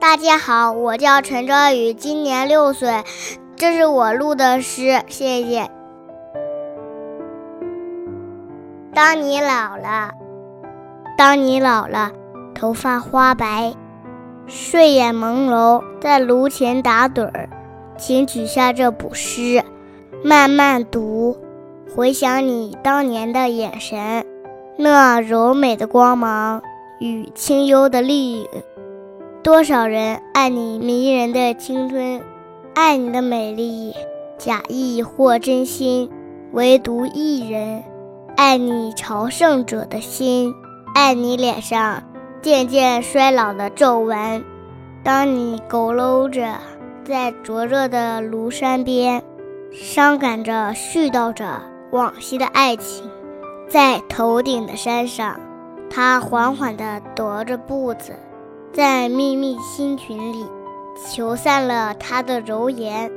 大家好，我叫陈哲宇，今年六岁，这是我录的诗，谢谢。当你老了，当你老了，头发花白，睡眼朦胧，在炉前打盹儿，请取下这部诗，慢慢读，回想你当年的眼神，那柔美的光芒与清幽的丽影。多少人爱你迷人的青春，爱你的美丽，假意或真心，唯独一人爱你朝圣者的心，爱你脸上渐渐衰老的皱纹。当你佝偻着在灼热的庐山边，伤感着絮叨着往昔的爱情，在头顶的山上，他缓缓地踱着步子。在秘密星群里，求散了他的柔颜。